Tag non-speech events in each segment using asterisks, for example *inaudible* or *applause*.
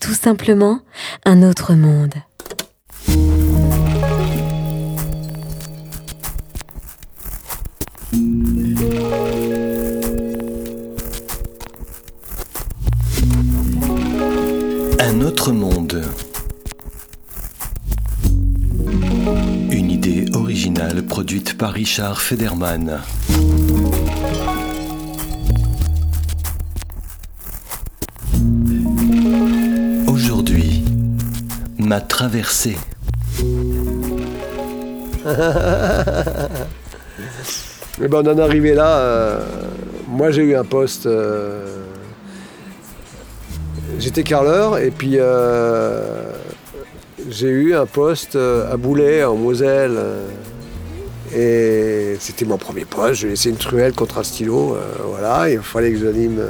Tout simplement un autre monde. Un autre monde. Une idée originale produite par Richard Federman. Ma traversée. Eh *laughs* ben, on en est arrivé là. euh, moi, j'ai eu un poste. euh, J'étais carleur et puis euh, j'ai eu un poste à Boulet, en Moselle. et c'était mon premier poste. J'ai laissé une truelle contre un stylo. voilà, il fallait que j'anime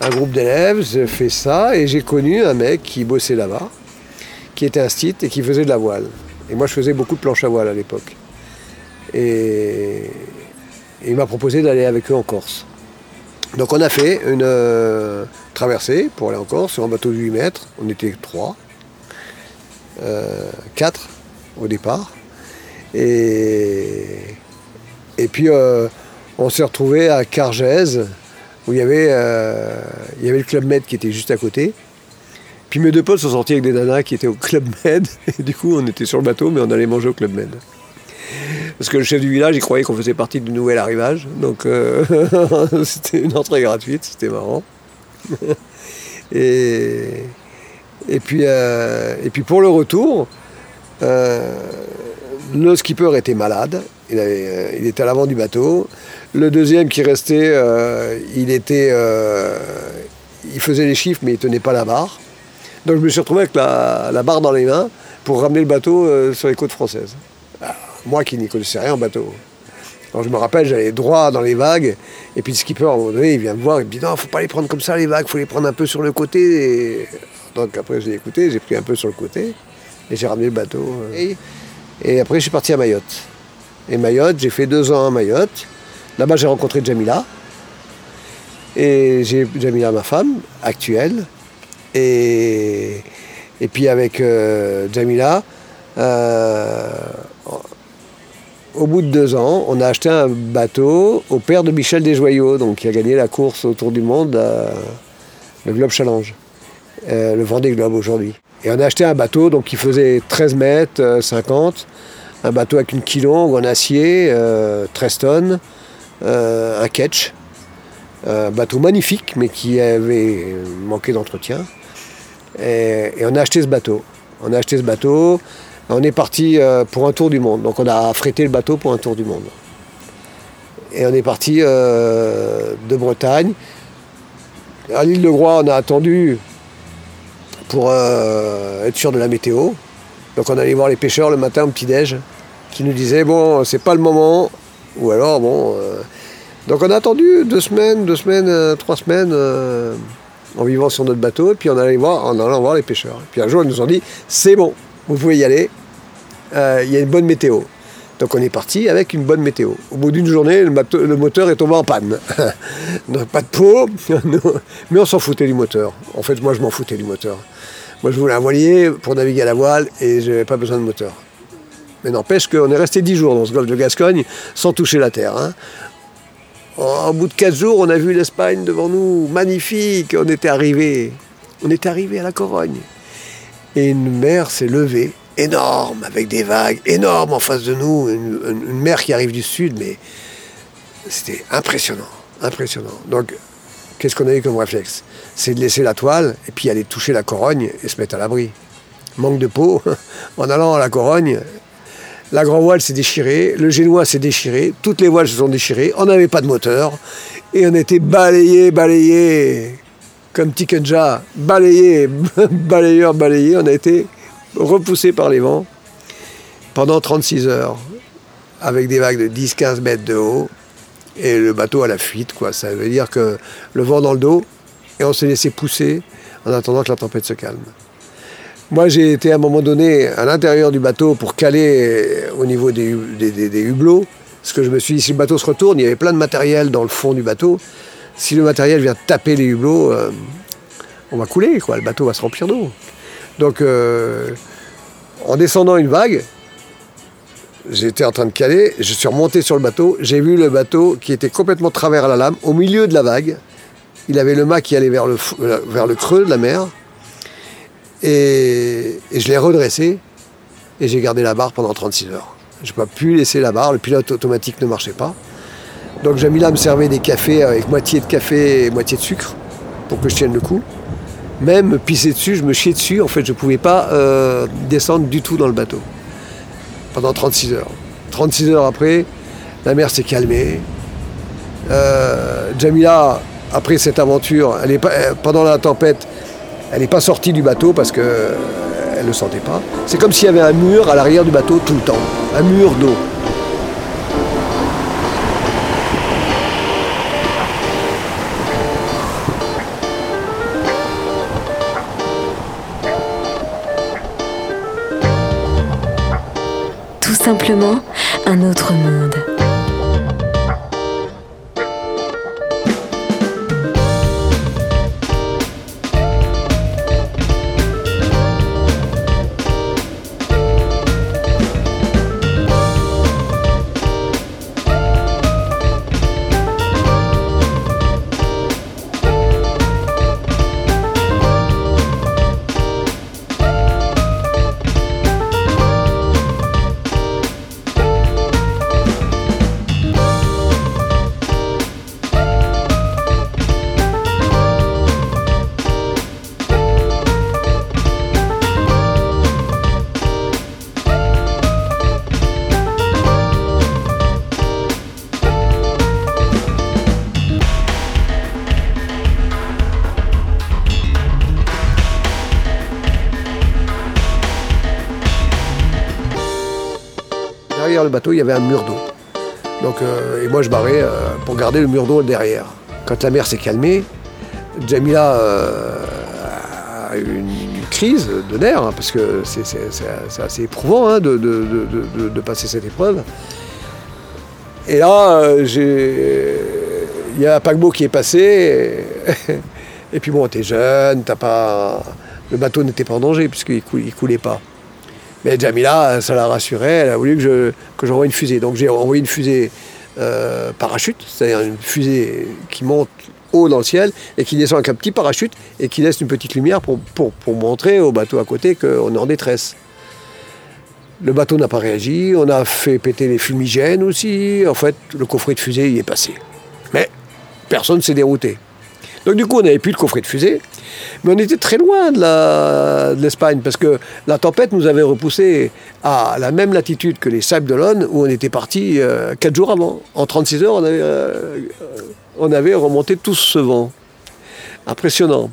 un groupe d'élèves. J'ai fait ça et j'ai connu un mec qui bossait là-bas, qui était un stit et qui faisait de la voile. Et moi, je faisais beaucoup de planches à voile à l'époque. Et, il m'a proposé d'aller avec eux en Corse. Donc on a fait une euh, traversée pour aller en Corse sur un bateau de 8 mètres. On était trois, euh, quatre au départ. Et, et puis euh, on s'est retrouvé à Cargèse où il y, avait, euh, il y avait le Club Med qui était juste à côté. Puis mes deux potes sont sortis avec des nanas qui étaient au Club Med. *laughs* Et du coup on était sur le bateau mais on allait manger au Club Med. Parce que le chef du village, il croyait qu'on faisait partie du nouvel arrivage. Donc euh, *laughs* c'était une entrée gratuite, c'était marrant. *laughs* et, et, puis, euh, et puis pour le retour, euh, le skipper était malade. Il, il était à l'avant du bateau. Le deuxième qui restait, il était, il faisait les chiffres, mais il tenait pas la barre. Donc je me suis retrouvé avec la, la barre dans les mains pour ramener le bateau euh, sur les côtes françaises. Alors, moi qui n'y connaissais rien en bateau. Alors je me rappelle, j'allais droit dans les vagues, et puis le skipper, à un moment donné, il vient me voir, il me dit non, faut pas les prendre comme ça les vagues, faut les prendre un peu sur le côté. Et... Donc après j'ai écouté, j'ai pris un peu sur le côté, et j'ai ramené le bateau. euh. Et, et après je suis parti à Mayotte. Et Mayotte, j'ai fait deux ans à Mayotte. Là-bas j'ai rencontré Jamila. Et j'ai Jamila, ma femme, actuelle. Et, puis avec euh, Jamila, euh, au bout de deux ans, on a acheté un bateau au père de Michel Desjoyaux, donc qui a gagné la course autour du monde, euh, le Globe Challenge, le Vendée Globe aujourd'hui. Et on a acheté un bateau donc, qui faisait 13 mètres euh, 50, un bateau avec une quilongue en acier, euh, 13 tonnes, un ketch, un bateau magnifique mais qui avait manqué d'entretien. Et, on a acheté ce bateau. On a acheté ce bateau. On est parti euh, pour un tour du monde. Donc on a affrété le bateau pour un tour du monde. Et on est parti euh, de Bretagne. À l'île de Groix, on a attendu pour euh, être sûr de la météo. Donc on allait voir les pêcheurs le matin au petit-déj qui nous disaient bon, c'est pas le moment. Ou alors, bon. Donc on a attendu deux semaines, deux semaines, euh, trois semaines euh, en vivant sur notre bateau. Et puis on allait voir, en allant voir les pêcheurs. Et puis un jour, ils nous ont dit c'est bon, vous pouvez y aller. Euh, Il y a une bonne météo. Donc on est parti avec une bonne météo. Au bout d'une journée, le moteur est tombé en panne. *laughs* Donc pas de peau, *laughs* mais on s'en foutait du moteur. En fait, moi je m'en foutais du moteur. Moi je voulais un voilier pour naviguer à la voile et je n'avais pas besoin de moteur. Mais n'empêche qu'on est resté dix jours dans ce golfe de Gascogne sans toucher la terre. hein. Au bout de quatre jours, on a vu l'Espagne devant nous, magnifique. On était arrivé, on était arrivé à la Corogne. Et une mer s'est levée, énorme, avec des vagues énormes en face de nous, une, une- une mer qui arrive du sud, mais c'était impressionnant, impressionnant. Donc, qu'est-ce qu'on a eu comme réflexe? C'est de laisser la toile et puis aller toucher la Corogne et se mettre à l'abri. Manque de peau, *laughs* en allant à la Corogne, la grand voile s'est déchirée, le génois s'est déchiré, toutes les voiles se sont déchirées, on n'avait pas de moteur, et on était balayé, balayé, comme Tikenja, balayé, *laughs* balayeur, balayé, on a été repoussé par les vents pendant 36 heures, avec des vagues de 10-15 mètres de haut, et le bateau à la fuite, quoi. Ça veut dire que le vent dans le dos, et on s'est laissé pousser en attendant que la tempête se calme. Moi, j'ai été à un moment donné à l'intérieur du bateau pour caler au niveau des, hu- des- des- des hublots. Parce que je me suis dit, si le bateau se retourne, il y avait plein de matériel dans le fond du bateau. si le matériel vient taper les hublots, euh, on va couler, quoi. le bateau va se remplir d'eau. Donc euh, en descendant une vague, j'étais en train de caler, je suis remonté sur le bateau, j'ai vu le bateau qui était complètement travers à la lame, au milieu de la vague. Il avait le mât qui allait vers le creux de la mer. Et, je l'ai redressé et j'ai gardé la barre pendant 36 heures. Je n'ai pas pu laisser la barre, le pilote automatique ne marchait pas. Donc Jamila me servait des cafés avec moitié de café et moitié de sucre pour que je tienne le coup. Même pisser dessus, je me chiais dessus, en fait je ne pouvais pas euh, descendre du tout dans le bateau. Pendant 36 heures. 36 heures après, la mer s'est calmée. Euh, Jamila, après cette aventure, elle est euh, pendant la tempête, elle n'est pas sortie du bateau parce qu'elle ne le sentait pas. C'est comme s'il y avait un mur à l'arrière du bateau tout le temps, un mur d'eau. Tout simplement un autre monde. Le bateau, il y avait un mur d'eau. Donc, euh, et moi, je barrais euh, pour garder le mur d'eau derrière. Quand la mer s'est calmée, Jamila euh, a eu une crise de nerfs, hein, parce que c'est assez éprouvant hein, de, passer cette épreuve. Et là, il y a un paquebot qui est passé. *laughs* Et, puis bon, t'es jeune, t'as pas, le bateau n'était pas en danger puisqu'il il coulait pas. Mais Jamila, ça la rassurait, elle a voulu que je que j'envoie une fusée. Donc j'ai envoyé une fusée euh, parachute, c'est-à-dire une fusée qui monte haut dans le ciel et qui descend avec un petit parachute et qui laisse une petite lumière pour, pour, pour montrer au bateau à côté qu'on est en détresse. Le bateau n'a pas réagi, on a fait péter les fumigènes aussi. En fait, le coffret de fusée y est passé. Mais personne ne s'est dérouté. Donc du coup, on n'avait plus de coffret de fusée, mais on était très loin de l'Espagne, parce que la tempête nous avait repoussé à la même latitude que les Sables d'Olonne, où on était parti euh, quatre jours avant. En 36 heures, on avait, euh, on avait remonté tout ce vent. Impressionnant.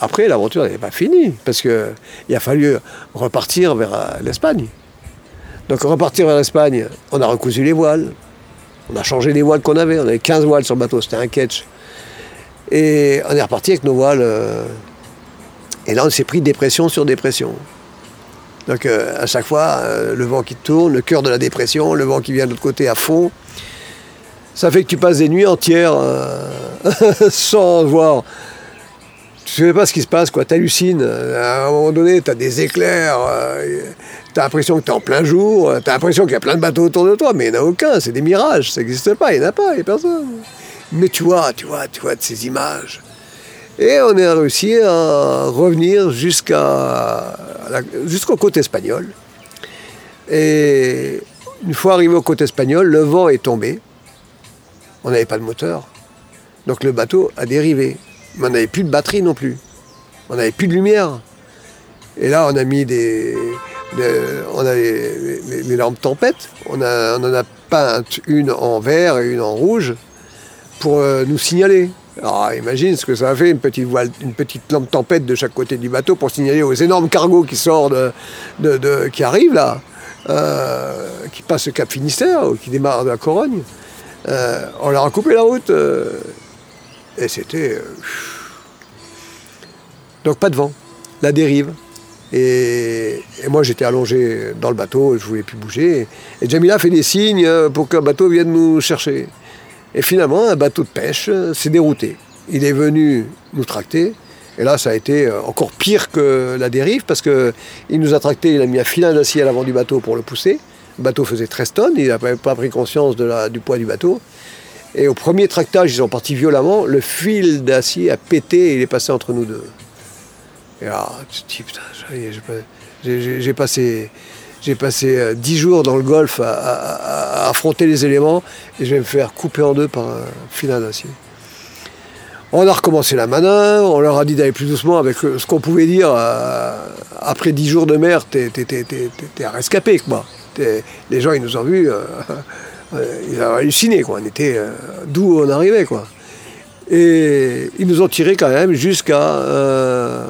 Après, l'aventure n'était pas finie, parce qu'il a fallu repartir vers euh, l'Espagne. Donc repartir vers l'Espagne, on a recousu les voiles, on a changé les voiles qu'on avait, on avait 15 voiles sur le bateau, c'était un catch. Et on est reparti avec nos voiles. euh, et là, on s'est pris dépression sur dépression. Donc, euh, à chaque fois, euh, le vent qui tourne, le cœur de la dépression, le vent qui vient de l'autre côté à fond. Ça fait que tu passes des nuits entières *laughs* sans voir. Tu ne sais pas ce qui se passe, quoi. Tu. À un moment donné, tu as des éclairs. tu as l'impression que tu es en plein jour. Tu as l'impression qu'il y a plein de bateaux autour de toi, mais il n'y en a aucun. C'est des mirages. Ça n'existe pas. Il n'y en a pas. Il n'y a personne. Mais tu vois, tu vois, tu vois de ces images. Et on a réussi à revenir jusqu'à la- jusqu'au côte espagnol. Et une fois arrivé au côte espagnol, le vent est tombé. On n'avait pas de moteur. Donc le bateau a dérivé. Mais on n'avait plus de batterie non plus. On n'avait plus de lumière. Et là, on a mis des. on a les, les- lampes tempête. On, on en a peint une en vert et une en rouge pour euh, nous signaler. Imagine ce que ça a fait, une petite, lampe tempête de chaque côté du bateau pour signaler aux énormes cargos qui sortent, de, qui arrivent là, euh, qui passent le Cap Finistère ou qui démarrent de la Corogne. Euh, on leur a coupé la route et c'était... donc pas de vent, la dérive. Et, et moi j'étais allongé dans le bateau, je ne voulais plus bouger. Et Jamila fait des signes pour qu'un bateau vienne nous chercher. Et finalement, un bateau de pêche euh, s'est dérouté. Il est venu nous tracter. Et là, ça a été euh, encore pire que la dérive parce qu'il nous a tracté, il a mis un filin d'acier à l'avant du bateau pour le pousser. Le bateau faisait 13 tonnes, il n'avait pas pris conscience du poids du bateau. Et au premier tractage, ils sont partis violemment, le fil d'acier a pété et il est passé entre nous deux. Et là, tu te dis, putain, j'ai passé, j'ai passé 10 jours dans le golfe à, affronter les éléments et je vais me faire couper en deux par un filin d'acier. On a recommencé la manœuvre, on leur a dit d'aller plus doucement avec ce qu'on pouvait dire. Euh, après 10 jours de mer, t'es rescapé, quoi. Les gens, ils nous ont vus. Euh, *laughs* euh, ils ont halluciné, quoi. On était euh, d'où on arrivait, quoi. Et ils nous ont tiré quand même jusqu'à euh,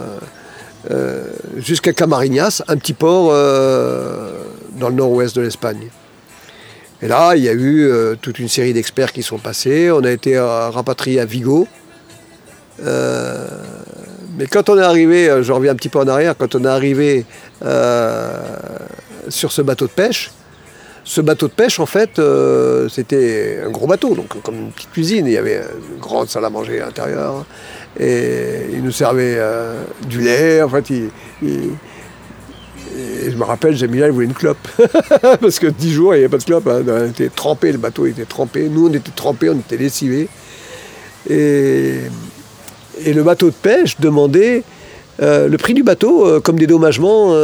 jusqu'à Camarignas, un petit port dans le nord-ouest de l'Espagne. Et là, il y a eu toute une série d'experts qui sont passés. On a été rapatriés à Vigo. mais quand on est arrivé, je reviens un petit peu en arrière, quand on est arrivé sur ce bateau de pêche, ce bateau de pêche, en fait, euh, c'était un gros bateau, donc comme une petite cuisine. Il y avait une grande salle à manger à l'intérieur. Et il nous servait euh, du lait. En fait, il, et je me rappelle, Jamila, il voulait une clope. *laughs* Parce que dix jours, il n'y avait pas de clope. Hein. On était trempé, le bateau était trempé. Nous, on était trempés, on était lessivés. Et, et le bateau de pêche demandait euh, le prix du bateau comme dédommagement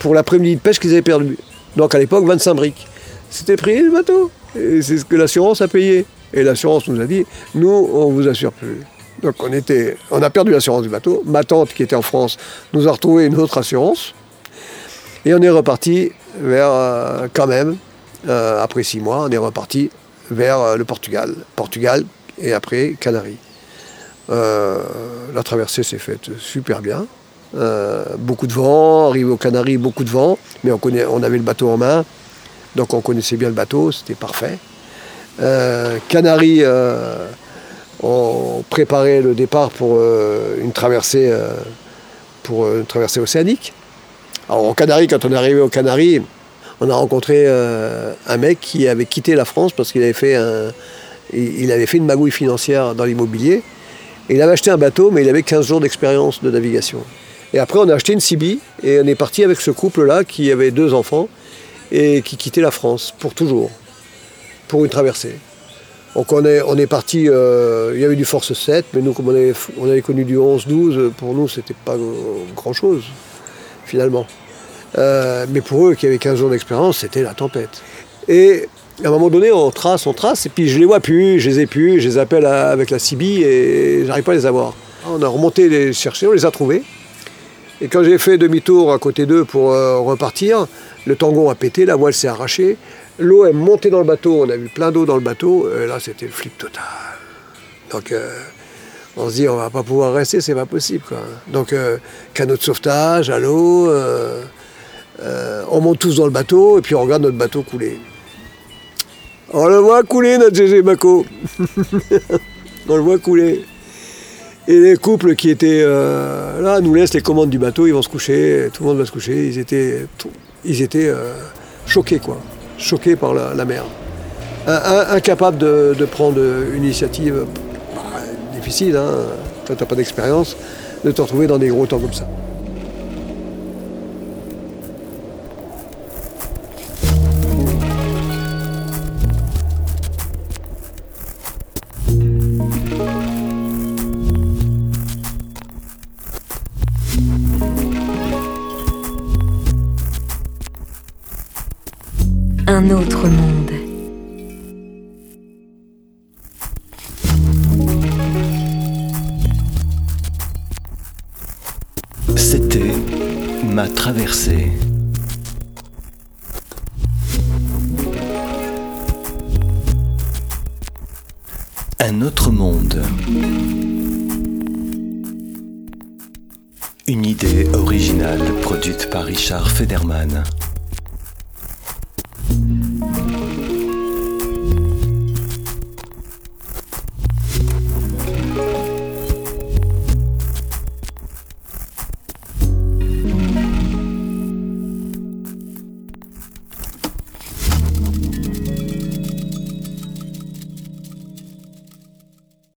pour l'après-midi de pêche qu'ils avaient perdu. Donc à l'époque, 25 briques. C'était le prix du bateau. C'est ce que l'assurance a payé. Et l'assurance nous a dit, nous, on vous assure plus. Donc on, était, on a perdu l'assurance du bateau. Ma tante, qui était en France, nous a retrouvé une autre assurance. Et on est reparti vers, euh, quand même, euh, après six mois, on est reparti vers euh, le Portugal. Portugal et après Canaries. la traversée s'est faite super bien. Euh, beaucoup de vent, arrivé aux Canaries, beaucoup de vent, mais on, avait le bateau en main, donc on connaissait bien le bateau, c'était parfait. Euh, Canaries, euh, on préparait le départ pour une traversée, océanique. Alors aux Canaries, quand on est arrivé aux Canaries, on a rencontré un mec qui avait quitté la France parce qu'il avait fait une magouille financière dans l'immobilier. Il avait acheté un bateau, mais il avait 15 jours d'expérience de navigation. Et après, on a acheté une CB et on est parti avec ce couple-là qui avait deux enfants et qui quittait la France pour toujours, pour une traversée. Donc on est, on est parti, euh, il y avait du Force 7, mais nous, comme on avait, on avait connu du 11-12, pour nous, c'était pas grand-chose, finalement. Euh, mais pour eux, qui avaient 15 jours d'expérience, c'était la tempête. Et à un moment donné, on trace, on trace, et puis je les vois plus, je les ai plus, je les appelle avec la CB et j'arrive pas à les avoir. On a remonté les chercher, on les a trouvés. Et quand j'ai fait demi-tour à côté d'eux pour euh, repartir, le tangon a pété, la voile s'est arrachée, l'eau est montée dans le bateau, on a vu plein d'eau dans le bateau, et là c'était le flip total. Donc euh, on se dit on va pas pouvoir rester, c'est pas possible. Donc euh, canot de sauvetage, à l'eau, on monte tous dans le bateau et puis on regarde notre bateau couler. On le voit couler notre GG Baco. *laughs* on le voit couler. Et les couples qui étaient euh, là nous laissent les commandes du bateau, ils vont se coucher, tout le monde va se coucher. Ils étaient, euh, choqués, quoi. Choqués par la, mer. incapables de, prendre une initiative bah, difficile, hein. toi t'as pas d'expérience, de te retrouver dans des gros temps comme ça. Un autre monde. C'était ma traversée. Un autre monde. Une idée originale produite par Richard Federman.